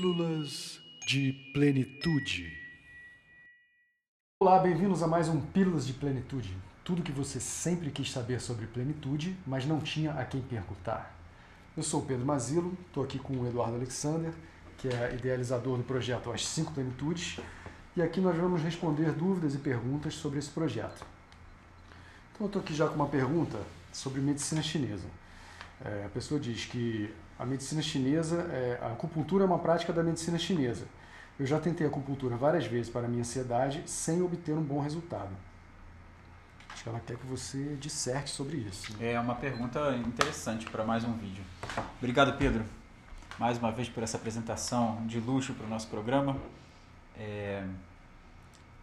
Pílulas de Plenitude. Olá, bem-vindos a mais um Pílulas de Plenitude. Tudo que você sempre quis saber sobre plenitude, mas não tinha a quem perguntar. Eu sou o Pedro Mazilo, estou aqui com o Eduardo Alexander, que é idealizador do projeto As Cinco Plenitudes, e aqui nós vamos responder dúvidas e perguntas sobre esse projeto. Então eu estou aqui já com uma pergunta sobre medicina chinesa. É, a pessoa diz que a medicina chinesa, é, a acupuntura é uma prática da medicina chinesa. Eu já tentei acupuntura várias vezes para minha ansiedade sem obter um bom resultado. Acho que ela quer que você disserte sobre isso. É uma pergunta interessante para mais um vídeo. Obrigado, Pedro, mais uma vez por essa apresentação de luxo para o nosso programa. É...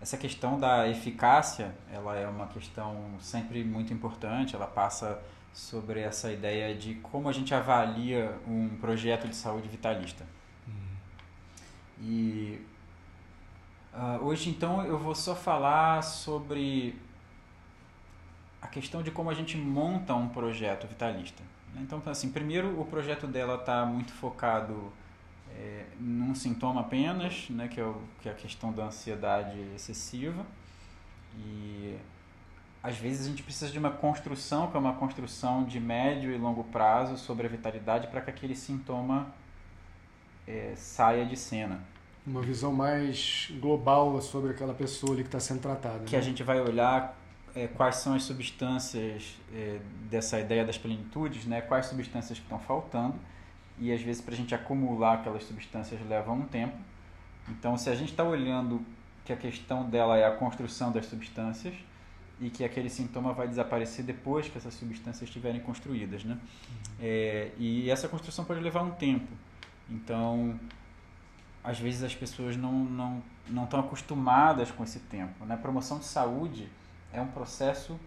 Essa questão da eficácia, ela é uma questão sempre muito importante. Ela passa sobre essa ideia de como a gente avalia um projeto de saúde vitalista. E uh, hoje então eu vou só falar sobre a questão de como a gente monta um projeto vitalista. Né? Então, assim, primeiro o projeto dela está muito focado é, num sintoma apenas, né, que, é o, que é a questão da ansiedade excessiva. E às vezes a gente precisa de uma construção, que é uma construção de médio e longo prazo sobre a vitalidade para que aquele sintoma é, saia de cena. Uma visão mais global sobre aquela pessoa ali que está sendo tratada. Que né? a gente vai olhar é, quais são as substâncias é, dessa ideia das plenitudes, né? quais substâncias que estão faltando. E às vezes para a gente acumular aquelas substâncias leva um tempo. Então, se a gente está olhando que a questão dela é a construção das substâncias e que aquele sintoma vai desaparecer depois que essas substâncias estiverem construídas, né? Uhum. É, e essa construção pode levar um tempo. Então, às vezes as pessoas não não não estão acostumadas com esse tempo. Né? Promoção de saúde é um processo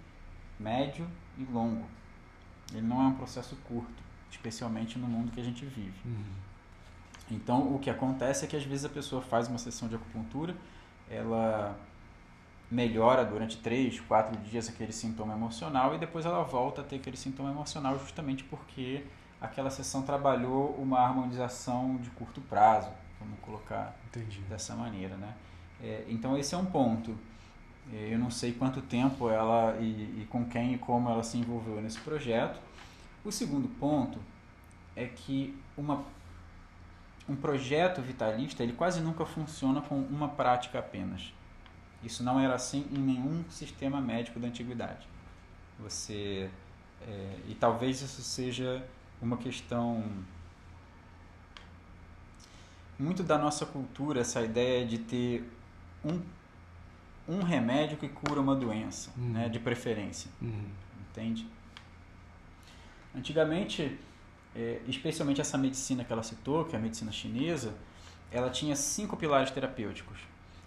médio e longo. Ele não é um processo curto, especialmente no mundo que a gente vive. Uhum. Então, o que acontece é que às vezes a pessoa faz uma sessão de acupuntura, ela melhora durante três, quatro dias aquele sintoma emocional e depois ela volta a ter aquele sintoma emocional justamente porque aquela sessão trabalhou uma harmonização de curto prazo, vamos colocar Entendi. dessa maneira, né? É, então esse é um ponto. É, eu não sei quanto tempo ela e, e, com quem e como ela se envolveu nesse projeto. O segundo ponto é que uma, um projeto vitalista ele quase nunca funciona com uma prática apenas. Isso não era assim em nenhum sistema médico da antiguidade. Você é, e talvez isso seja uma questão muito da nossa cultura, essa ideia de ter um, um remédio que cura uma doença, uhum. né, de preferência. Uhum. Entende? Antigamente, é, especialmente essa medicina que ela citou, que é a medicina chinesa, ela tinha cinco pilares terapêuticos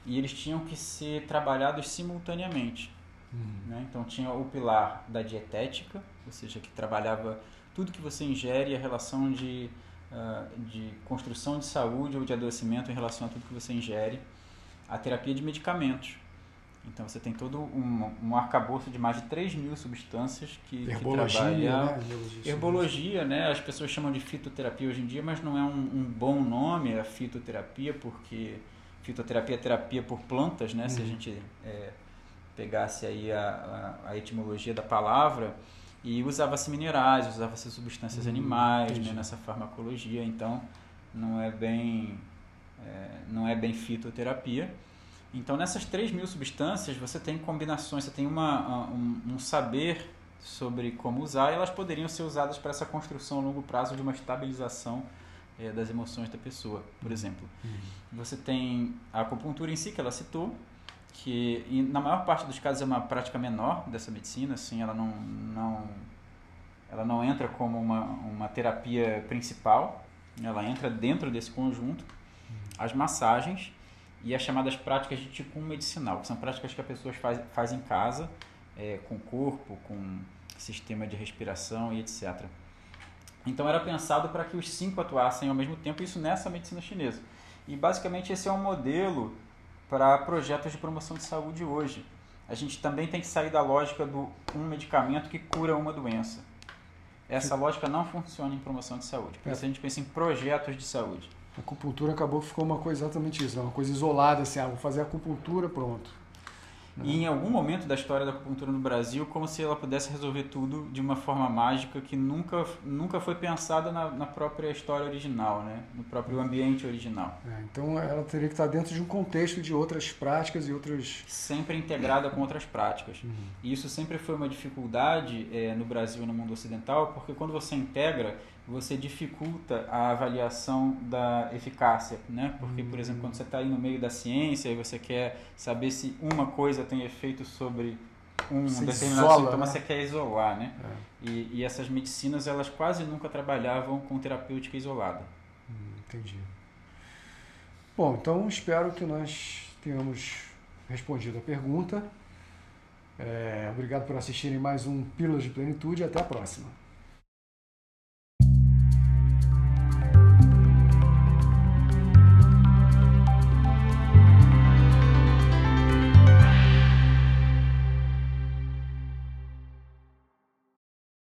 e eles tinham que ser trabalhados simultaneamente. Uhum. Né? Então tinha o pilar da dietética, ou seja, que trabalhava tudo que você ingere a relação de, uh, de construção de saúde ou de adoecimento em relação a tudo que você ingere. A terapia de medicamentos. Então você tem todo um, um arcabouço de mais de 3 mil substâncias que, Herbologia, que trabalha. Né? Herbologia, Herbologia, né? As pessoas chamam de fitoterapia hoje em dia, mas não é um, um bom nome a fitoterapia, porque fitoterapia é terapia por plantas, né? Uhum. Se a uhum. gente é, pegasse aí a, a, a etimologia da palavra, e usava-se minerais, usava-se substâncias hum, animais né, nessa farmacologia, então não é bem é, não é bem fitoterapia. Então nessas 3 mil substâncias você tem combinações, você tem uma, um, um saber sobre como usar e elas poderiam ser usadas para essa construção a longo prazo de uma estabilização é, das emoções da pessoa, por uhum. exemplo. Uhum. Você tem a acupuntura em si, que ela citou, que na maior parte dos casos é uma prática menor dessa medicina, assim, ela não, não, ela não entra como uma, uma terapia principal, ela entra dentro desse conjunto. As massagens e as chamadas práticas de tipo medicinal, que são práticas que a pessoa faz, faz em casa, é, com o corpo, com sistema de respiração e etc. Então era pensado para que os cinco atuassem ao mesmo tempo, isso nessa medicina chinesa. E basicamente esse é um modelo para projetos de promoção de saúde hoje. A gente também tem que sair da lógica do um medicamento que cura uma doença. Essa lógica não funciona em promoção de saúde. Por isso a gente pensa em projetos de saúde. A acupuntura acabou que ficou uma coisa exatamente isso, né? uma coisa isolada, assim, ah, vou fazer acupuntura, pronto. E em algum momento da história da acupuntura no Brasil, como se ela pudesse resolver tudo de uma forma mágica que nunca, nunca foi pensada na, na própria história original, né? no próprio ambiente original. É, então ela teria que estar dentro de um contexto de outras práticas e outras. Sempre integrada com outras práticas. Uhum. E isso sempre foi uma dificuldade é, no Brasil e no mundo ocidental, porque quando você integra, você dificulta a avaliação da eficácia, né? Porque, por exemplo, quando você está aí no meio da ciência e você quer saber se uma coisa tem efeito sobre um você determinado isola, sintoma, né? você quer isolar, né? É. E, e, essas medicinas, elas quase nunca trabalhavam com terapêutica isolada. Hum, entendi. Bom, então espero que nós tenhamos respondido a pergunta. É, obrigado por assistirem mais um Pílulas de Plenitude. Até a próxima.